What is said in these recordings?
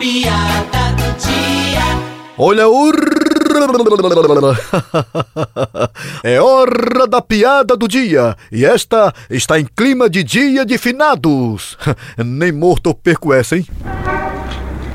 piada do dia. Olha o. É hora da piada do dia e esta está em clima de dia de finados. Nem morto eu perco essa, hein?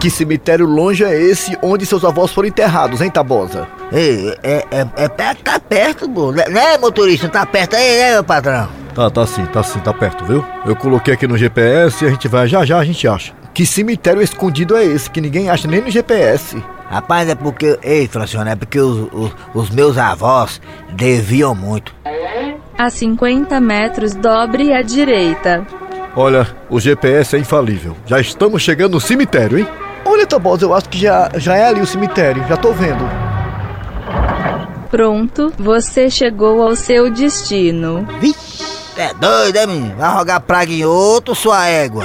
Que cemitério longe é esse onde seus avós foram enterrados, hein, Tabosa? Ei, é, é, é perto, tá perto. Né, né, motorista? Tá perto aí, né, meu patrão? Tá, tá sim, tá sim, tá perto, viu? Eu coloquei aqui no GPS e a gente vai já já a gente acha. Que cemitério escondido é esse que ninguém acha nem no GPS? Rapaz, é porque. Ei, Francione, é porque os, os, os meus avós deviam muito. A 50 metros, dobre à direita. Olha, o GPS é infalível. Já estamos chegando no cemitério, hein? Olha, Tabosa, eu acho que já, já é ali o cemitério, já tô vendo. Pronto, você chegou ao seu destino. Vixe, é doido, é, menino? Vai rogar praga em outro, sua égua.